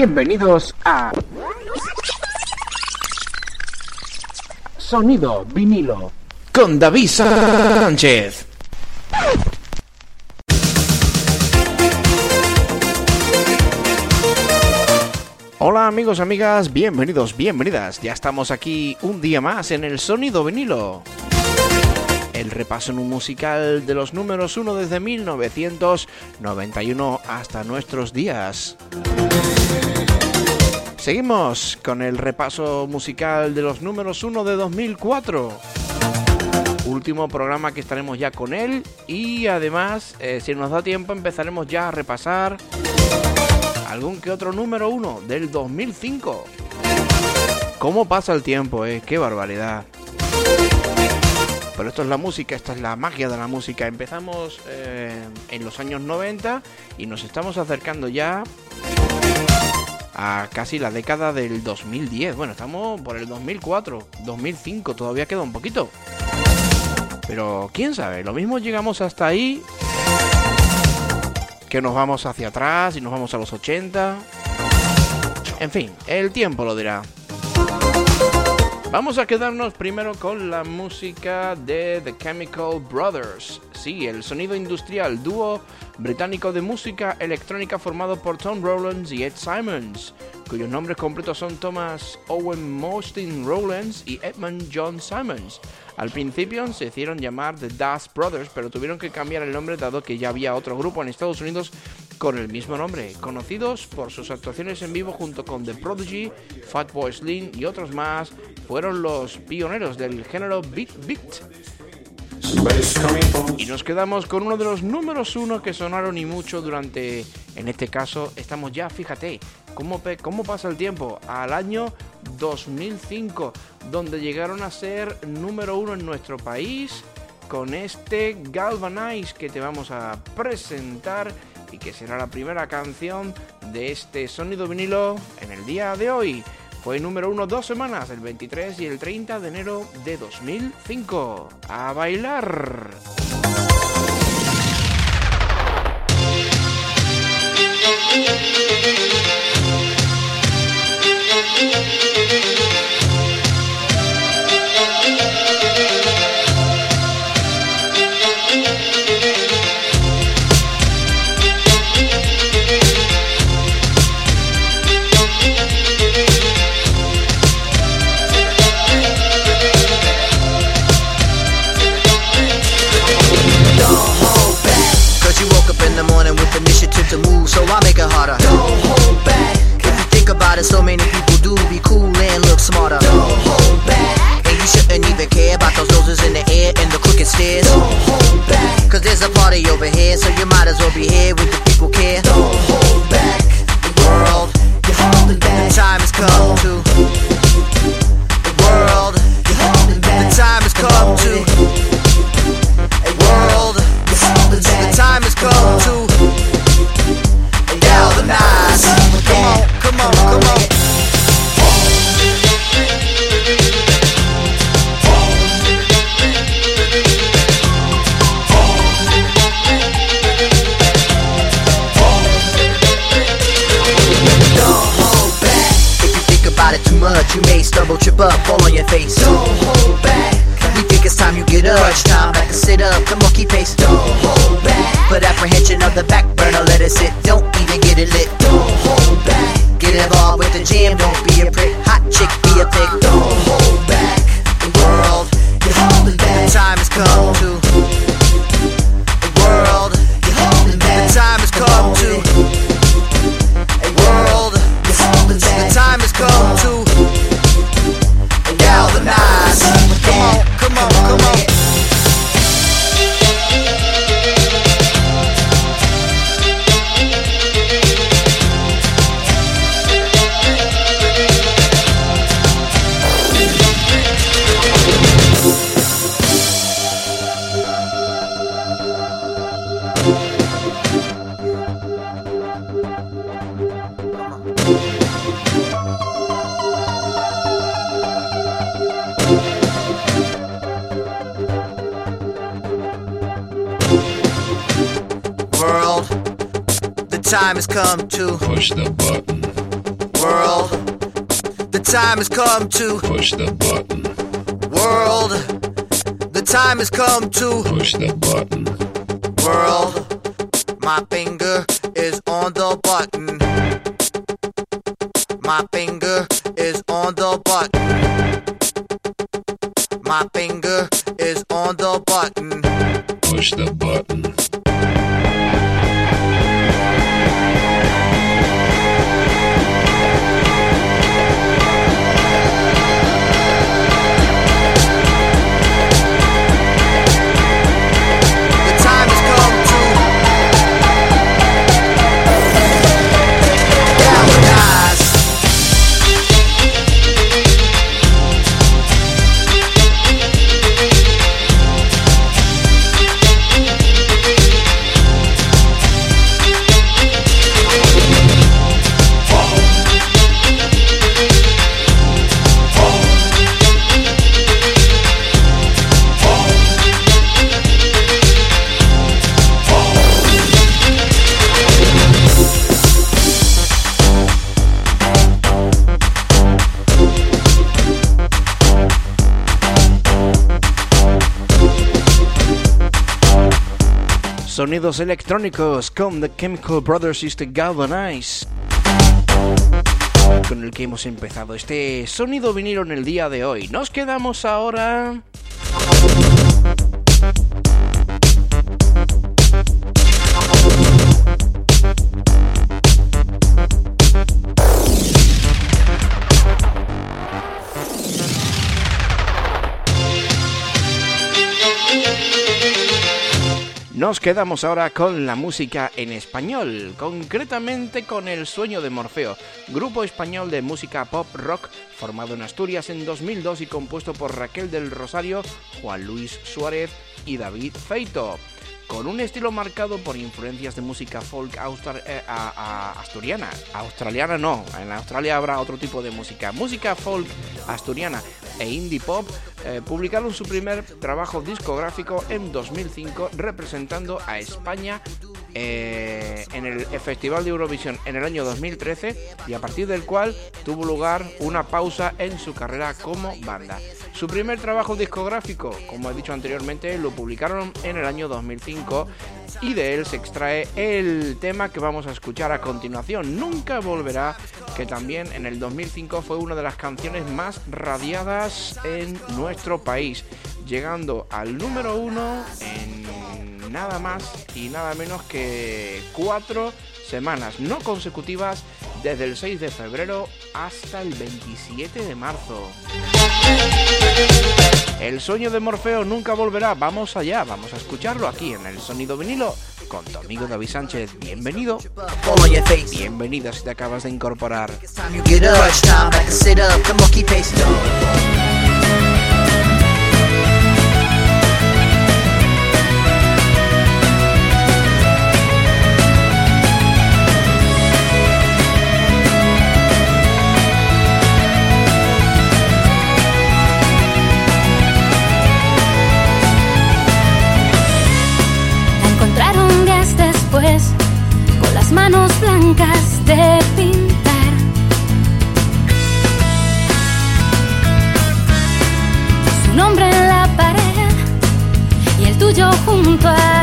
Bienvenidos a Sonido vinilo con David Sánchez. Hola amigos, amigas, bienvenidos, bienvenidas. Ya estamos aquí un día más en el Sonido vinilo. El repaso en un musical de los números 1 desde 1991 hasta nuestros días. Seguimos con el repaso musical de los números 1 de 2004. Último programa que estaremos ya con él y además, eh, si nos da tiempo, empezaremos ya a repasar algún que otro número 1 del 2005. ¿Cómo pasa el tiempo, eh? ¡Qué barbaridad! Pero esto es la música, esta es la magia de la música. Empezamos eh, en los años 90 y nos estamos acercando ya a casi la década del 2010. Bueno, estamos por el 2004, 2005, todavía queda un poquito. Pero quién sabe, lo mismo llegamos hasta ahí que nos vamos hacia atrás y nos vamos a los 80. En fin, el tiempo lo dirá. Vamos a quedarnos primero con la música de The Chemical Brothers. Sí, el sonido industrial, dúo británico de música electrónica formado por Tom Rowlands y Ed Simons, cuyos nombres completos son Thomas Owen Mostyn Rowlands y Edmund John Simons. Al principio se hicieron llamar The Dust Brothers, pero tuvieron que cambiar el nombre dado que ya había otro grupo en Estados Unidos con el mismo nombre, conocidos por sus actuaciones en vivo junto con The Prodigy, Fatboy Slim y otros más, fueron los pioneros del género Beat Beat. Y nos quedamos con uno de los números uno que sonaron y mucho durante, en este caso, estamos ya, fíjate, cómo, cómo pasa el tiempo, al año 2005, donde llegaron a ser número uno en nuestro país con este Galvanize que te vamos a presentar y que será la primera canción de este sonido vinilo en el día de hoy. Fue número uno dos semanas, el 23 y el 30 de enero de 2005. ¡A bailar! To move, so I make it harder. Don't hold back. If you think about it, so many people do be cool and look smarter. Don't hold back. And you shouldn't even care about those noses in the air and the crooked stairs. Don't hold back. Cause there's a party over here, so you might as well be here with the people care. Don't Crunch time, back to sit up, the monkey pace. Don't hold back. Put apprehension of the back burner, let it sit. Don't time has come to push the button, world. The time has come to push the button, world. The time has come to push the button, world. My finger is on the button. Sonidos electrónicos con The Chemical Brothers is the Galvanize. Con el que hemos empezado este sonido vinilo en el día de hoy. Nos quedamos ahora. Nos quedamos ahora con la música en español, concretamente con El sueño de Morfeo, grupo español de música pop rock formado en Asturias en 2002 y compuesto por Raquel del Rosario, Juan Luis Suárez y David Feito. Con un estilo marcado por influencias de música folk eh, asturiana, australiana no, en Australia habrá otro tipo de música, música folk asturiana e indie pop, eh, publicaron su primer trabajo discográfico en 2005 representando a España eh, en el Festival de Eurovisión en el año 2013 y a partir del cual tuvo lugar una pausa en su carrera como banda. Su primer trabajo discográfico, como he dicho anteriormente, lo publicaron en el año 2005 y de él se extrae el tema que vamos a escuchar a continuación, Nunca Volverá, que también en el 2005 fue una de las canciones más radiadas en nuestro país, llegando al número uno en nada más y nada menos que cuatro semanas no consecutivas desde el 6 de febrero hasta el 27 de marzo. El sueño de Morfeo nunca volverá. Vamos allá, vamos a escucharlo aquí en el sonido vinilo con tu amigo David Sánchez. Bienvenido, bienvenida si te acabas de incorporar. Manos blancas de pintar. Su nombre en la pared y el tuyo junto a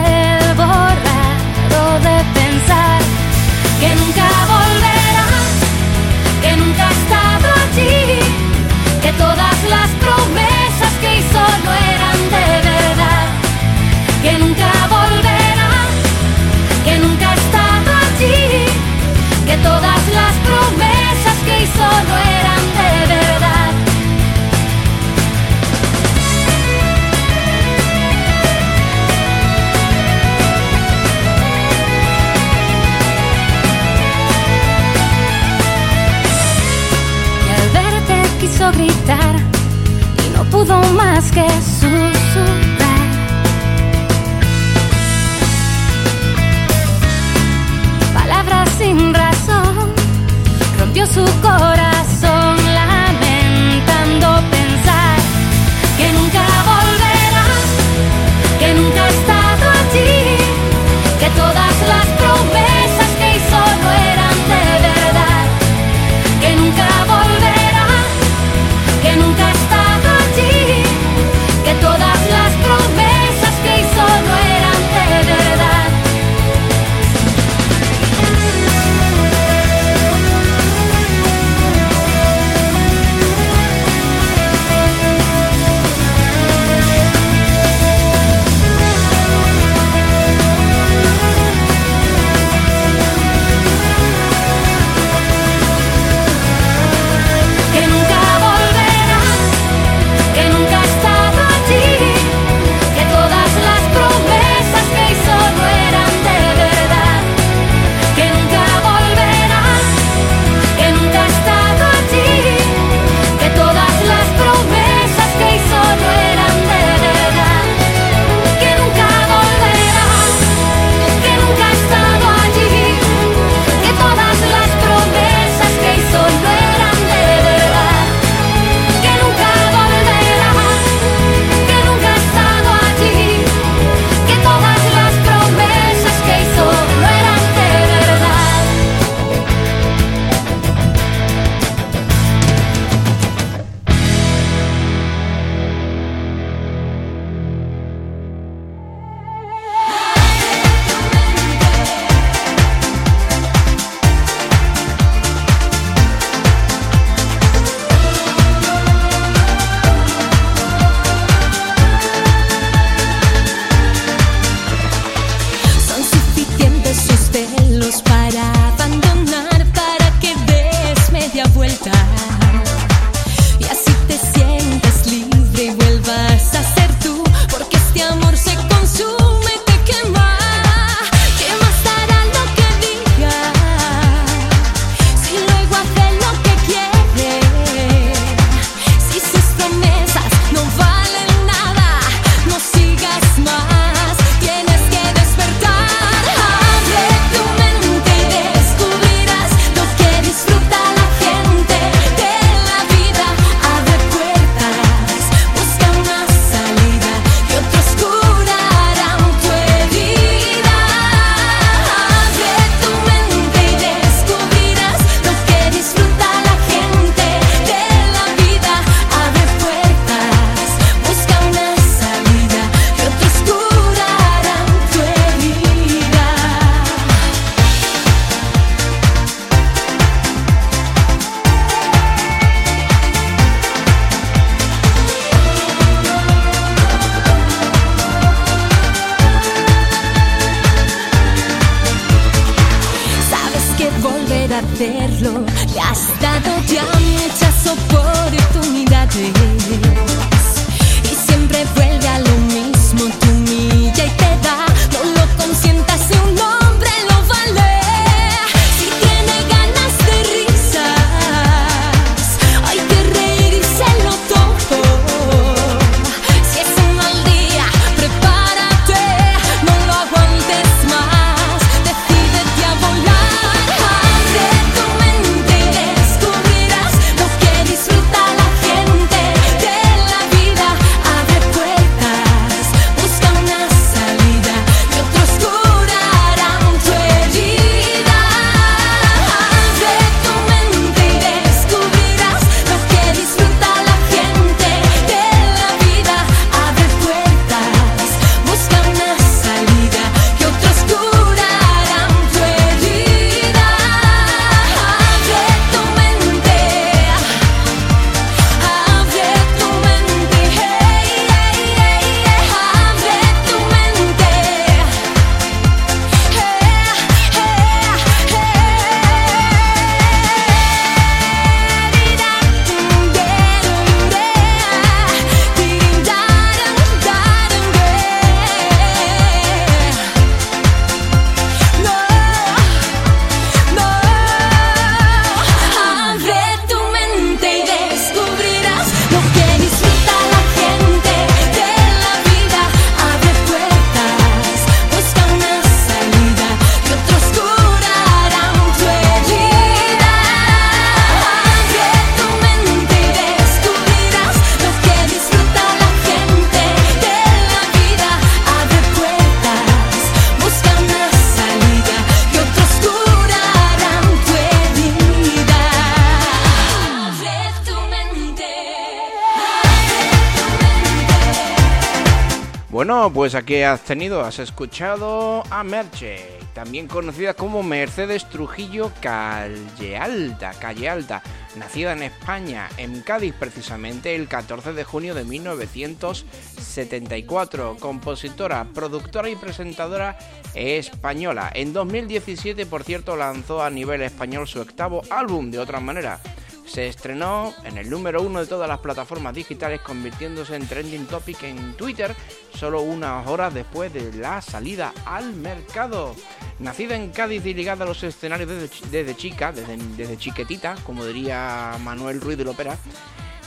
aquí has tenido, has escuchado a Merche, también conocida como Mercedes Trujillo Calle Alta, Calle Alta, nacida en España, en Cádiz precisamente, el 14 de junio de 1974, compositora, productora y presentadora española. En 2017, por cierto, lanzó a nivel español su octavo álbum, de otra manera. Se estrenó en el número uno de todas las plataformas digitales, convirtiéndose en trending topic en Twitter solo unas horas después de la salida al mercado. Nacida en Cádiz y ligada a los escenarios desde, chi- desde chica, desde, desde chiquetita, como diría Manuel Ruiz de la Ópera,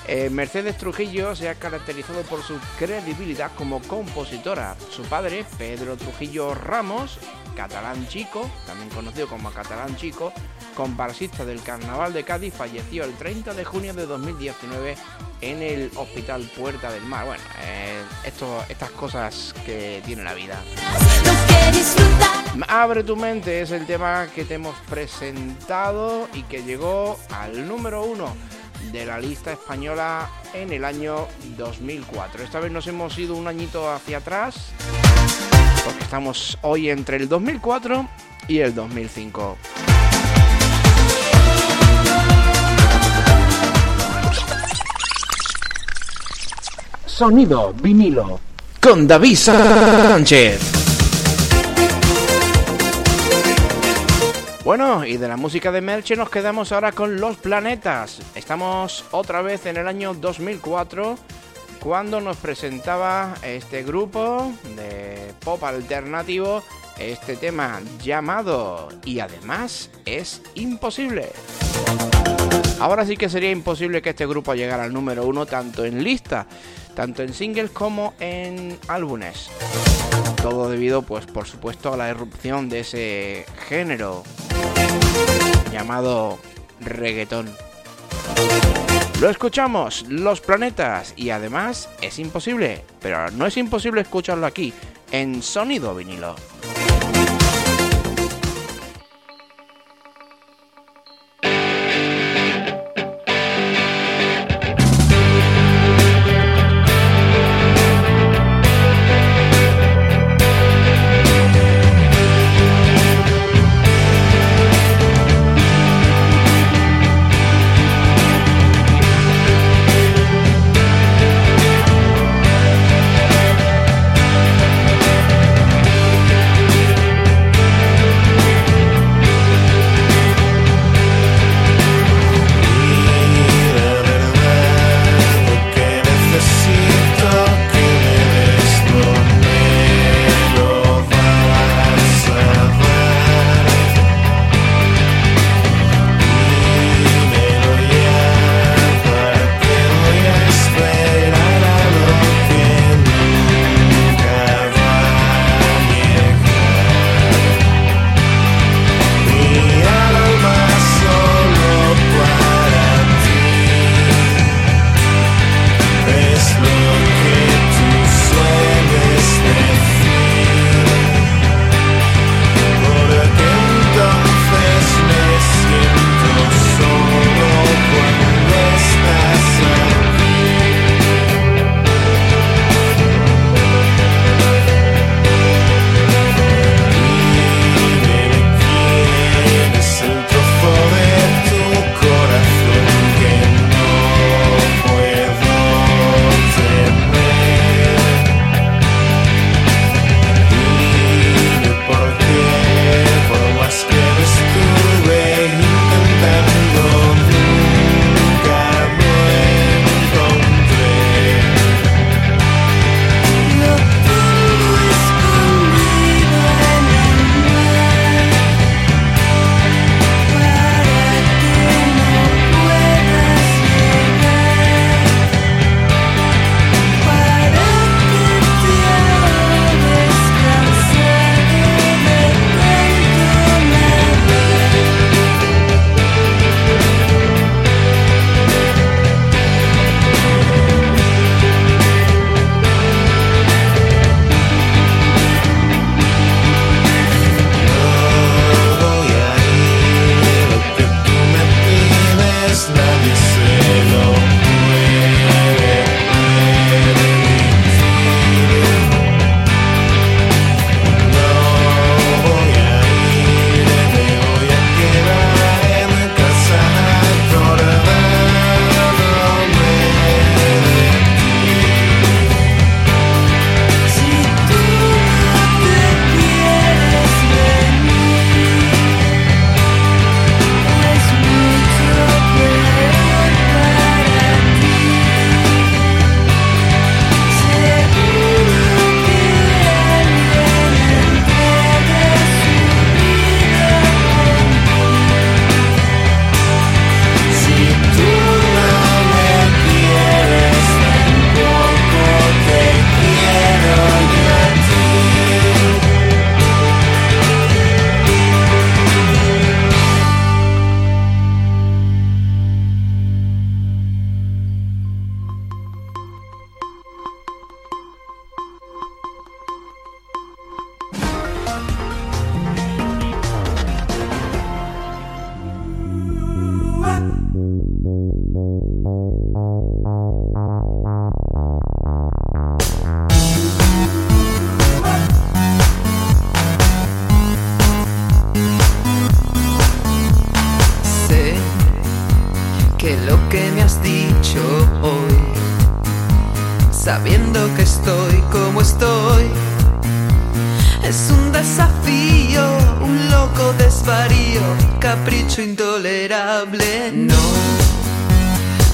eh, Mercedes Trujillo se ha caracterizado por su credibilidad como compositora. Su padre, Pedro Trujillo Ramos, catalán chico, también conocido como catalán chico, comparsista del Carnaval de Cádiz, falleció el 30 de junio de 2019 en el Hospital Puerta del Mar. Bueno, eh, estas cosas que tiene la vida. Abre tu mente es el tema que te hemos presentado y que llegó al número uno de la lista española en el año 2004. Esta vez nos hemos ido un añito hacia atrás porque estamos hoy entre el 2004 y el 2005. Sonido vinilo con David Sánchez. Bueno, y de la música de Merche nos quedamos ahora con Los Planetas. Estamos otra vez en el año 2004 cuando nos presentaba este grupo de pop alternativo este tema llamado y además es imposible. Ahora sí que sería imposible que este grupo llegara al número uno tanto en lista, tanto en singles como en álbumes. Todo debido, pues por supuesto, a la erupción de ese género llamado reggaetón. Lo escuchamos, Los Planetas, y además es imposible, pero no es imposible escucharlo aquí, en sonido vinilo.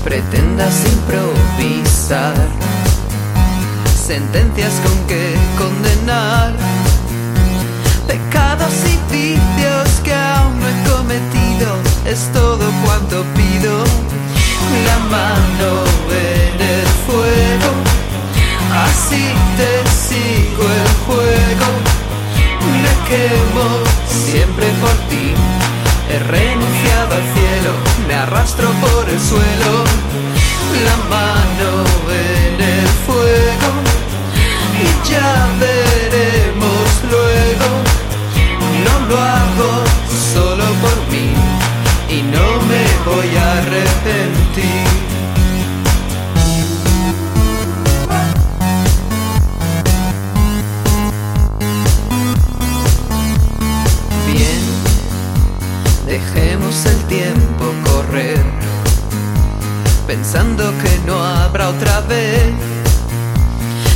Pretendas improvisar sentencias con que condenar pecados y vicios que aún no he cometido. Es todo cuanto pido. La mano en el fuego, así te sigo el juego. Me quemo siempre por ti. He renunciado al cielo, me arrastro por el suelo. La mano en el fuego y ya veremos luego. No lo hago solo por mí y no me voy a arrepentir. Pensando que no habrá otra vez,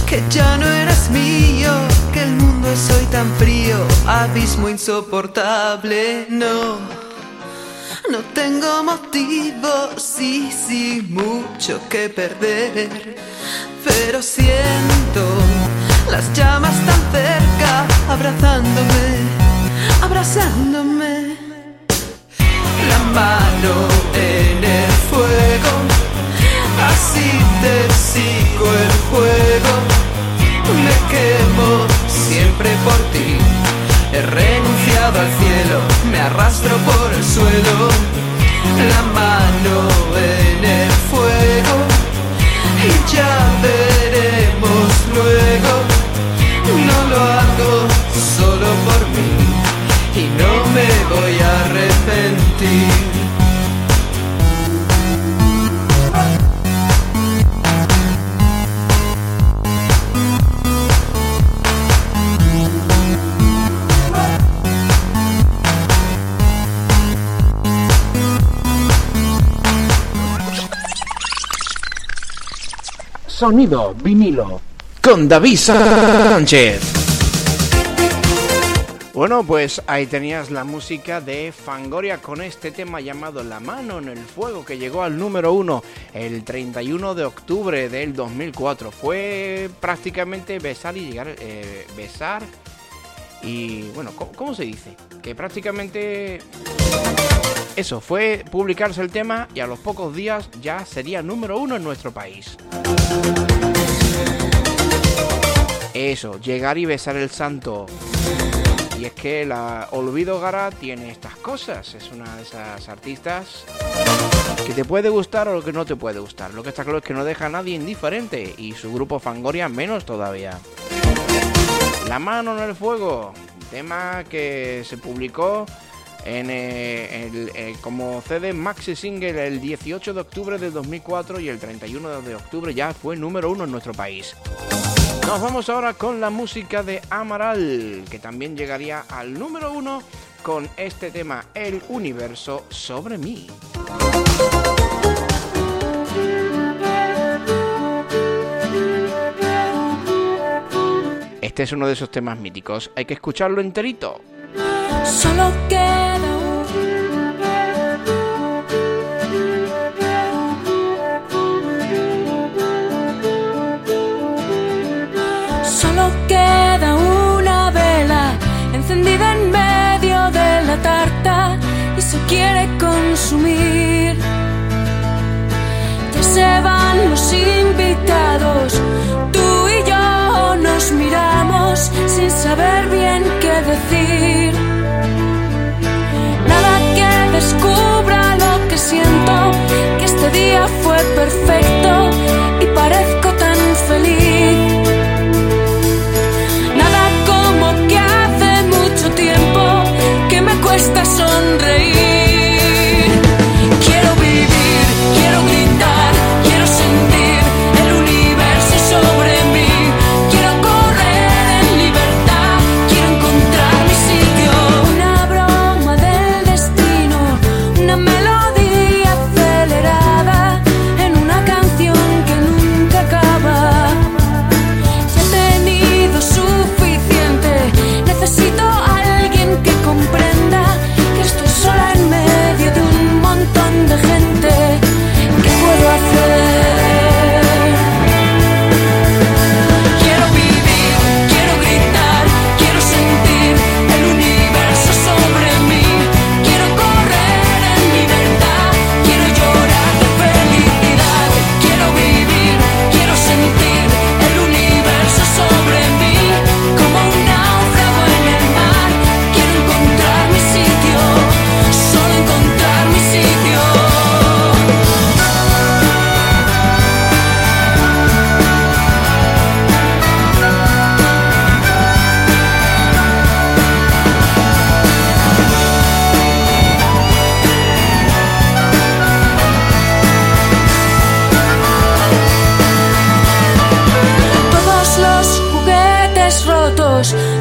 que ya no eres mío, que el mundo es hoy tan frío, abismo insoportable, no. No tengo motivo, sí, sí, mucho que perder, pero siento las llamas tan cerca, abrazándome, abrazándome. Mano en el fuego, así te sigo el juego. Me quemo siempre por ti. He renunciado al cielo, me arrastro por el suelo. La mano en el fuego y ya veremos luego. No lo hago solo Sonido vinilo con David Sánchez. Bueno, pues ahí tenías la música de Fangoria con este tema llamado La mano en el fuego que llegó al número uno el 31 de octubre del 2004. Fue prácticamente besar y llegar, eh, besar y bueno, ¿cómo, se dice? Que prácticamente eso, fue publicarse el tema y a los pocos días ya sería número uno en nuestro país. Eso, llegar y besar el santo. Y es que la Olvido Gara tiene estas cosas. Es una de esas artistas que te puede gustar o que no te puede gustar. Lo que está claro es que no deja a nadie indiferente. Y su grupo Fangoria menos todavía. La mano en el fuego. Tema que se publicó en, eh, el, eh, como CD Maxi Single el 18 de octubre del 2004 y el 31 de octubre ya fue número uno en nuestro país. Nos vamos ahora con la música de Amaral, que también llegaría al número uno con este tema, El universo sobre mí. Este es uno de esos temas míticos, hay que escucharlo enterito. Solo queda Solo queda una vela encendida en medio de la tarta y se quiere consumir. Ya se van los invitados, tú sympathy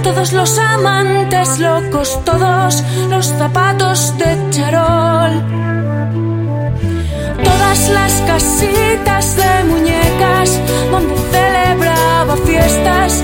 todos los amantes locos, todos los zapatos de charol. Todas las casitas de muñecas donde celebraba fiestas,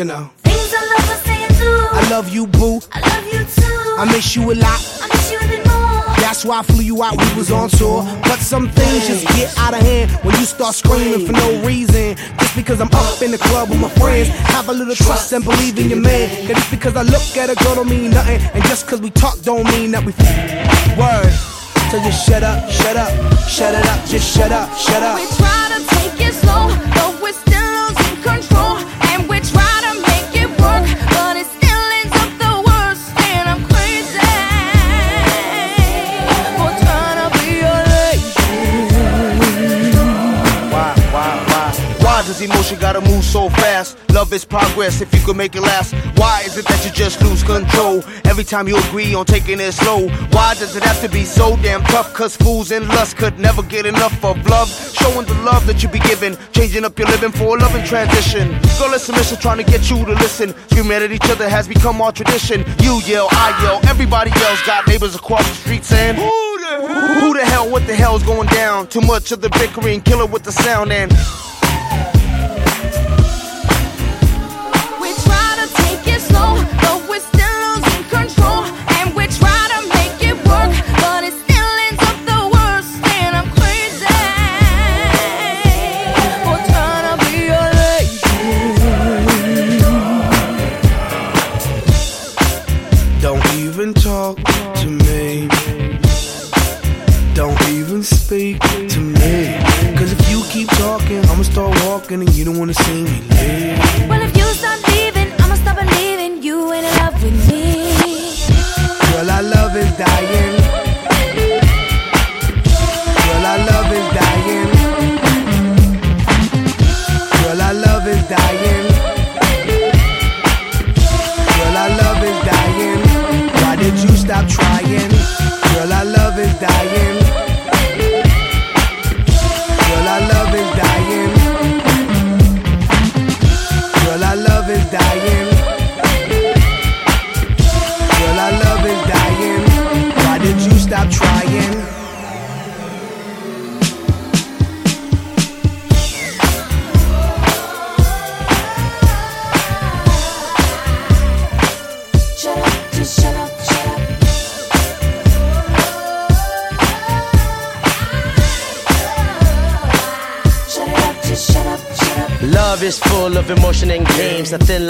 you know. Things I love, I say and do. I love you, boo. I love you too. I miss you a lot. I miss you even more. That's why I flew you out, we was on tour. But some things just get out of hand when you start screaming for no reason. Just because I'm up in the club with my friends. Have a little trust and believe in your man. Cause just because I look at a girl don't mean nothing. And just because we talk don't mean that we word. So just shut up, shut up, shut it up, just shut up, shut up. We try to Emotion gotta move so fast? Love is progress if you could make it last. Why is it that you just lose control every time you agree on taking it slow? Why does it have to be so damn tough? Cause fools in lust could never get enough of love. Showing the love that you be giving, changing up your living for a loving transition. Girl, it's a mission trying to get you to listen. Screaming at each other has become our tradition. You yell, I yell, everybody yells. Got neighbors across the street saying, Who the hell? Who the hell? What the hell's going down? Too much of the bickering, kill it with the sound and.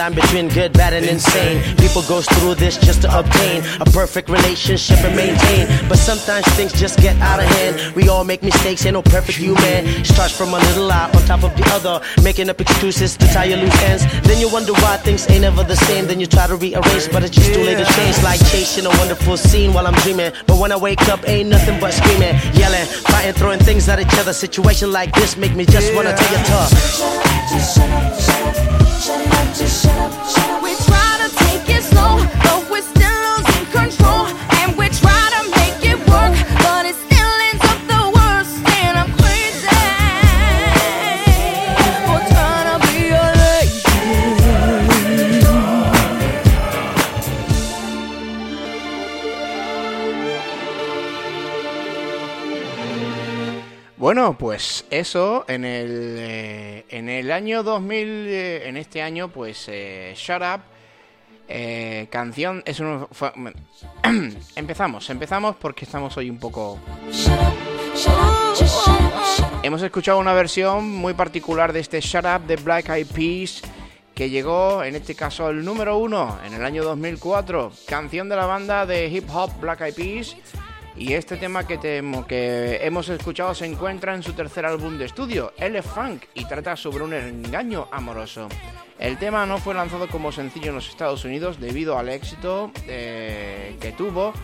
Line between good, bad, and insane. People goes through this just to obtain a perfect relationship and maintain. But sometimes things just get out of hand. We all make mistakes, ain't no perfect human. Starts from a little lie on top of the other, making up excuses to tie your loose ends. Then you wonder why things ain't ever the same. Then you try to rearrange, but it's just too late to change. Like chasing a wonderful scene while I'm dreaming. But when I wake up, ain't nothing but screaming, yelling, fighting, throwing things at each other. Situation like this make me just wanna tell you tough. Shut up, just shut up, shut up. We try to take it slow, but we're still. Bueno, pues eso en el eh, en el año 2000, eh, en este año, pues eh, Shut Up, eh, canción es empezamos, empezamos porque estamos hoy un poco Hemos escuchado una versión muy particular de este Shut Up de Black Eyed Peas que llegó en este caso al número uno en el año 2004. Canción de la banda de hip hop Black Eyed Peas. Y este tema que, que hemos escuchado se encuentra en su tercer álbum de estudio, L Funk, y trata sobre un engaño amoroso. El tema no fue lanzado como sencillo en los Estados Unidos debido al éxito eh, que tuvo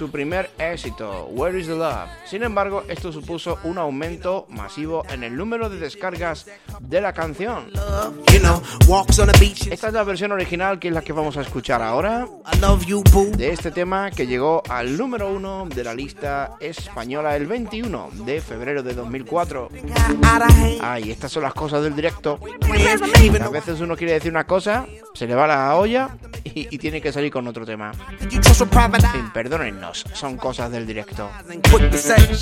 su primer éxito, Where is the Love. Sin embargo, esto supuso un aumento masivo en el número de descargas de la canción. Esta es la versión original que es la que vamos a escuchar ahora I love you, boo. de este tema que llegó al número uno de la lista española el 21 de febrero de 2004. Out of hand. Ay, estas son las cosas del directo. A veces uno quiere decir una cosa, se le va la olla y, y tiene que salir con otro tema. En fin, perdónennos, son cosas del directo.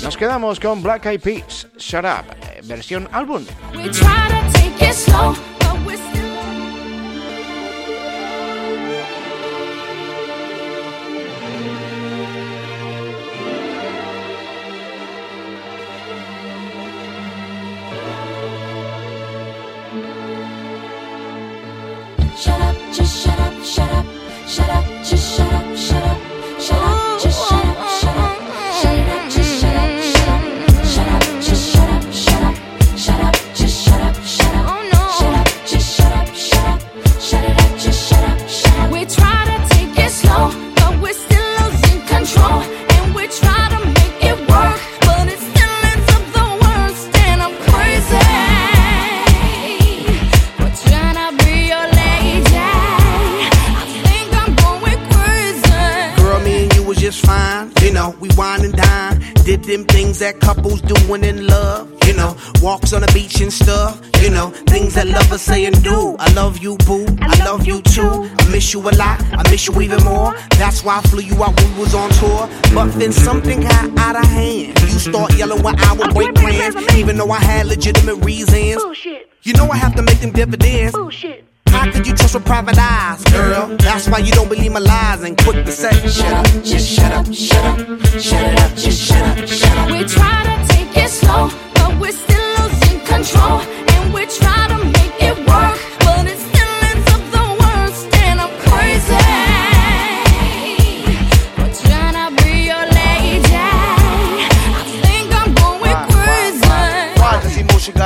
Nos quedamos con Black Eyed Peas, Shut Up, eh, versión álbum. Why I flew you out when we was on tour. But then something got out of hand. You start yelling when I would break plans. Even though I had legitimate reasons. Bullshit. You know I have to make them dividends. Bullshit. How could you trust with private eyes, girl? That's why you don't believe my lies and quick to say, shut up, just shut up, shut up, shut it up, just shut up, shut up. We try to take it slow, but we're still losing control. And we try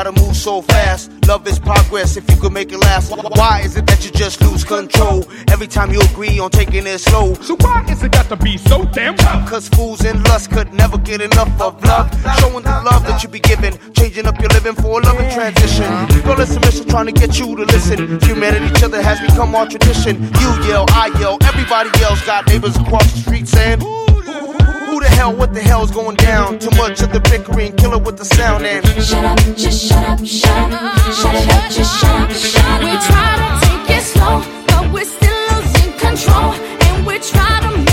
gotta move so fast? Love is progress if you could make it last. Why is it that you just lose control every time you agree on taking it slow? So why is it got to be so damn tough? Cause fools in lust could never get enough of love. Showing the love that you be giving, changing up your living for a loving transition. Girl, it's a mission trying to get you to listen. Humanity, each other has become our tradition. You yell, I yell, everybody else got neighbors across the street saying, Who the hell, what the hell's going down? Too much of the bickering, kill it with the sound and. Shut up, just shut up, We try to take it slow, but we're still losing control. And we try to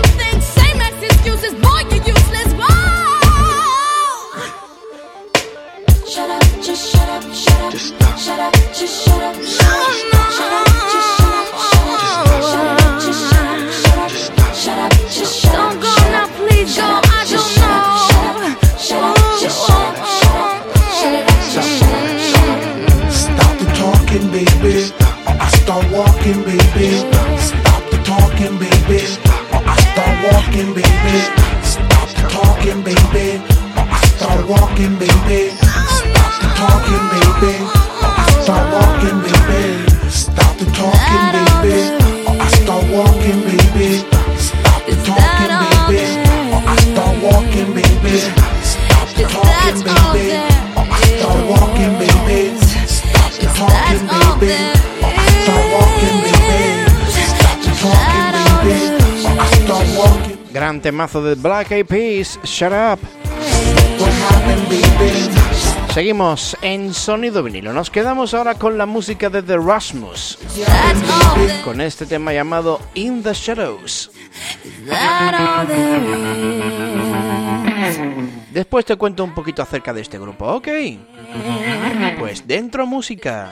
thing, same ass excuses. Boy, you useless. Whoa! Shut up, just shut up, shut up. Just stop. Shut up, just shut up. Shut up, shut up, temazo de Black Eyed Peas, Shut Up. Seguimos en sonido vinilo. Nos quedamos ahora con la música de The Rasmus, con este tema llamado In the Shadows. Después te cuento un poquito acerca de este grupo, ¿ok? Pues dentro música.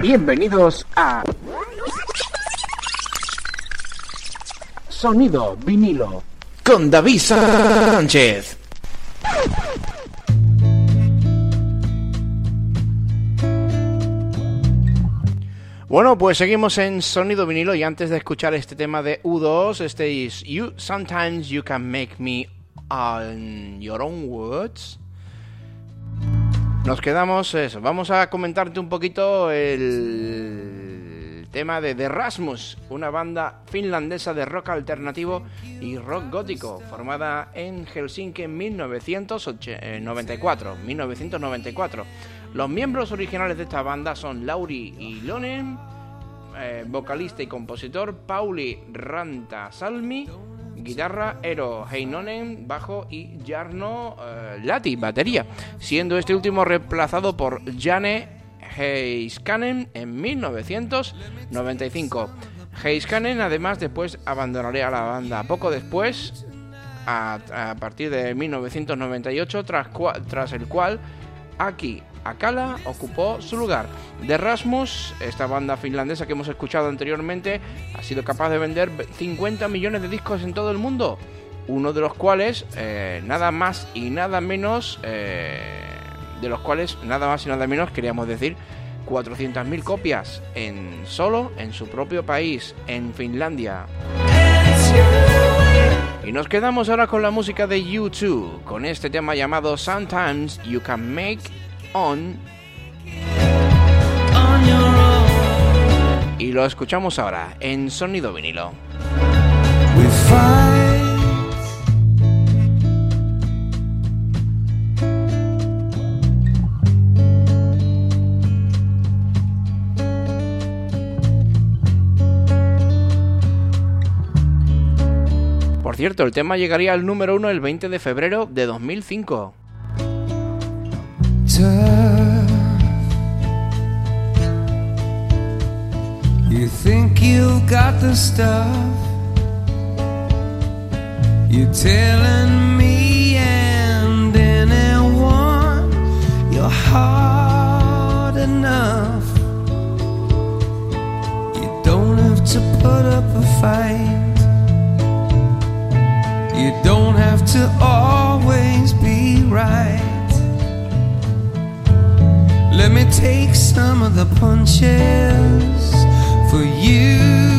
Bienvenidos a Sonido vinilo. Con David Sánchez. Bueno, pues seguimos en Sonido vinilo y antes de escuchar este tema de U2, este es You Sometimes You Can Make Me on Your Own Words. Nos quedamos eso. Vamos a comentarte un poquito el tema de The Rasmus, una banda finlandesa de rock alternativo y rock gótico, formada en Helsinki en 1994. 1994. Los miembros originales de esta banda son Lauri Ilonen, eh, vocalista y compositor, Pauli Ranta Salmi, guitarra, Eero Heinonen, bajo y Jarno eh, Lati, batería, siendo este último reemplazado por Jane Heiskanen en 1995. Heiskanen además después abandonaría la banda poco después, a, partir de 1998, tras, tras el cual Aki Akala ocupó su lugar. The Rasmus, esta banda finlandesa que hemos escuchado anteriormente, ha sido capaz de vender 50 millones de discos en todo el mundo, uno de los cuales, eh, nada más y nada menos, eh, de los cuales, nada más y nada menos, queríamos decir, 400.000 copias en solo en su propio país, en Finlandia. Y nos quedamos ahora con la música de U2, con este tema llamado Sometimes You Can Make On. Y lo escuchamos ahora en sonido vinilo. We. Por cierto, el tema llegaría al número uno el 20 de febrero de 2005. Tough. You think you've got the stuff. You're telling me and anyone you're hard enough. You don't have to put up a fight. You don't have to always be right. Let me take some of the punches for you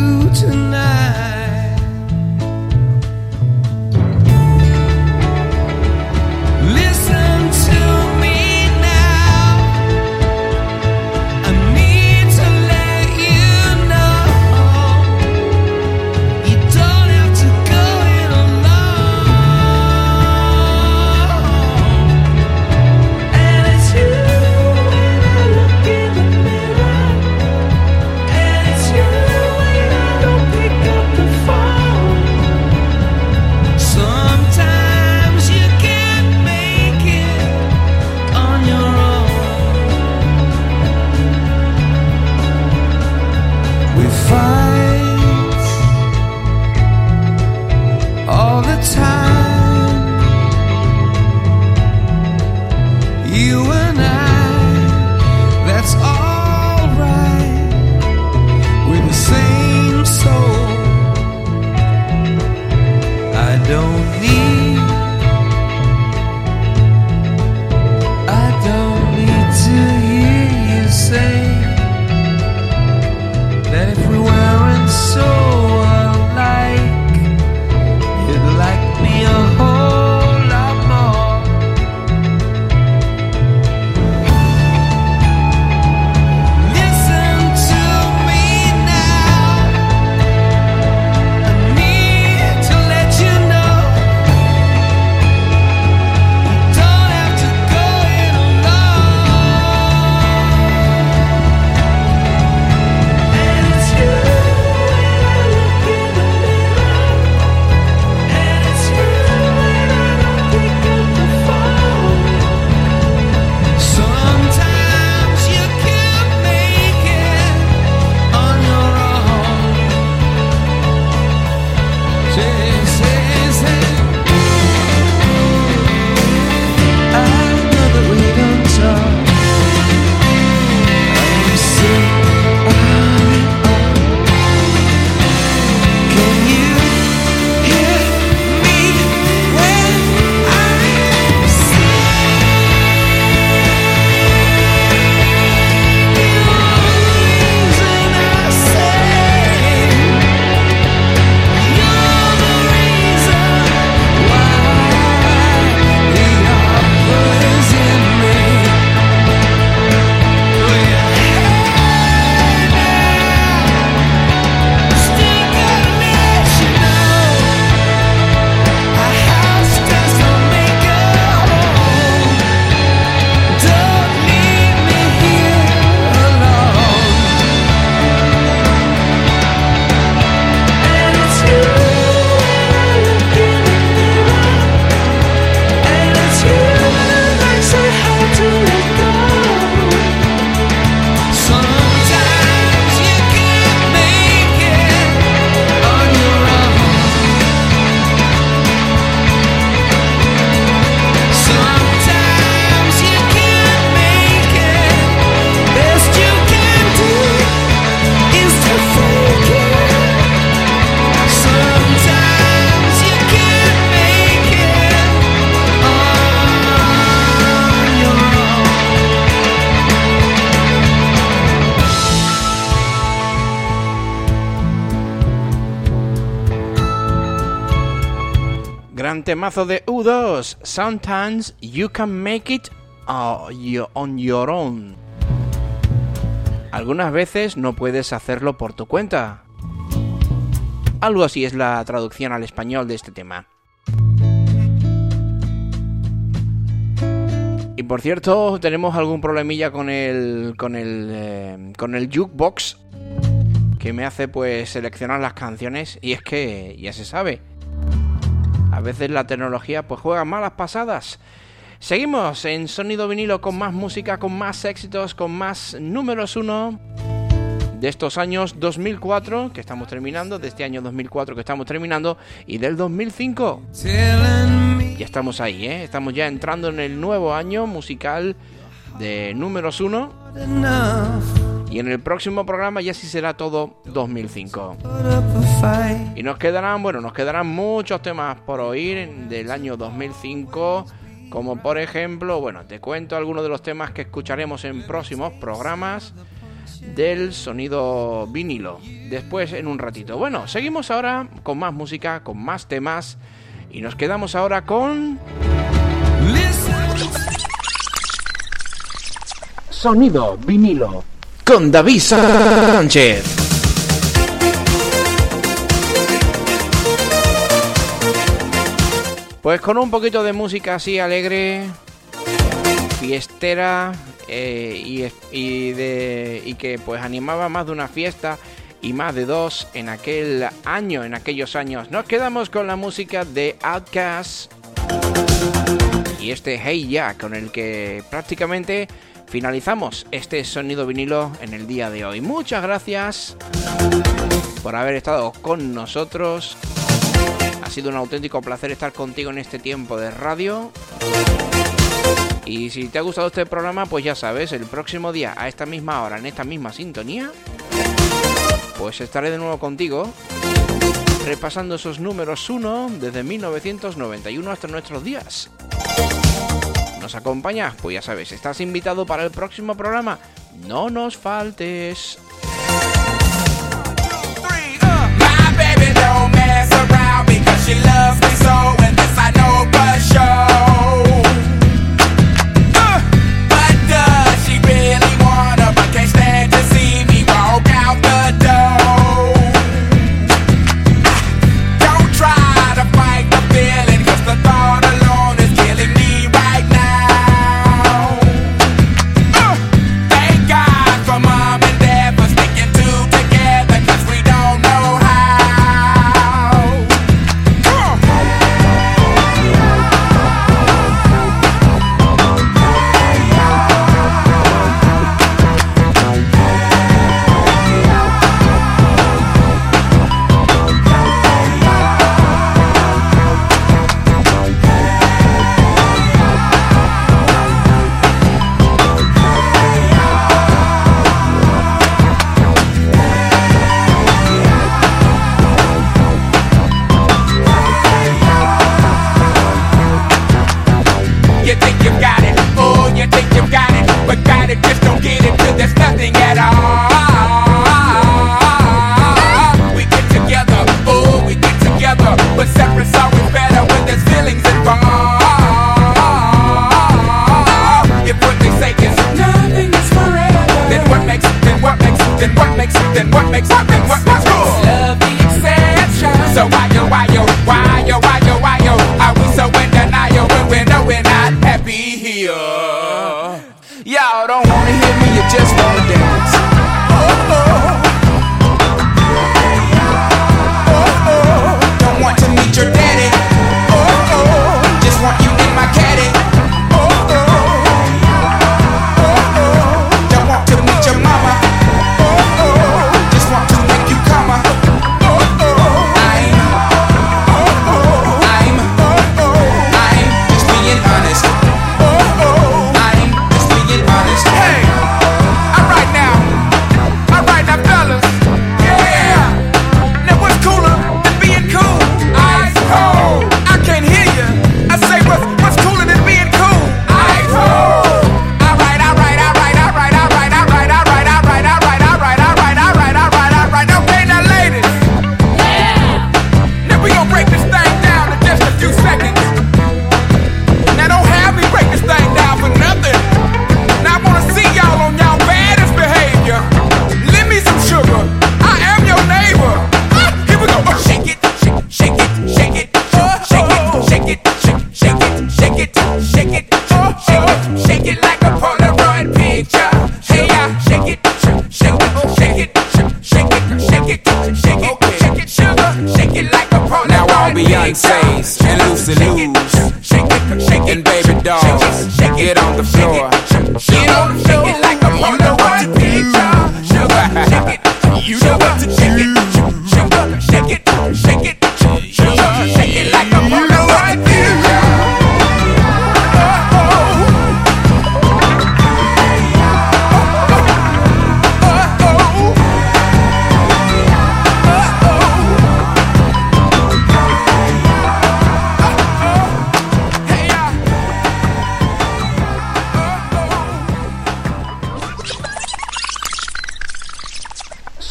temazo de U2. Sometimes you can make it on your own. Algunas veces no puedes hacerlo por tu cuenta. Algo así es la traducción al español de este tema. Y por cierto, tenemos algún problemilla con el con el eh, con el jukebox que me hace pues seleccionar las canciones y es que ya se sabe. A veces la tecnología pues juega malas pasadas. Seguimos en sonido vinilo con más música, con más éxitos, con más números uno de estos años 2004 que estamos terminando, de este año 2004 que estamos terminando y del 2005. Ya estamos ahí, ¿eh? Estamos ya entrando en el nuevo año musical de números uno. Y en el próximo programa ya sí será todo 2005. Y nos quedarán, bueno, nos quedarán muchos temas por oír del año 2005. Como por ejemplo, bueno, te cuento algunos de los temas que escucharemos en próximos programas del sonido vinilo. Después en un ratito. Bueno, seguimos ahora con más música, con más temas. Y nos quedamos ahora con... Sonido vinilo. Con David Sánchez. Pues con un poquito de música así alegre, fiestera eh, y, y de, y que pues animaba más de una fiesta y más de dos en aquel año, en aquellos años. Nos quedamos con la música de Outkast y este Hey Ya con el que prácticamente finalizamos este sonido vinilo en el día de hoy. Muchas gracias por haber estado con nosotros. Ha sido un auténtico placer estar contigo en este tiempo de radio. Y si te ha gustado este programa, pues ya sabes, el próximo día, a esta misma hora, en esta misma sintonía, pues estaré de nuevo contigo, repasando esos números 1 desde 1991 hasta nuestros días. ¿Nos acompañas? Pues ya sabes, estás invitado para el próximo programa. No nos faltes.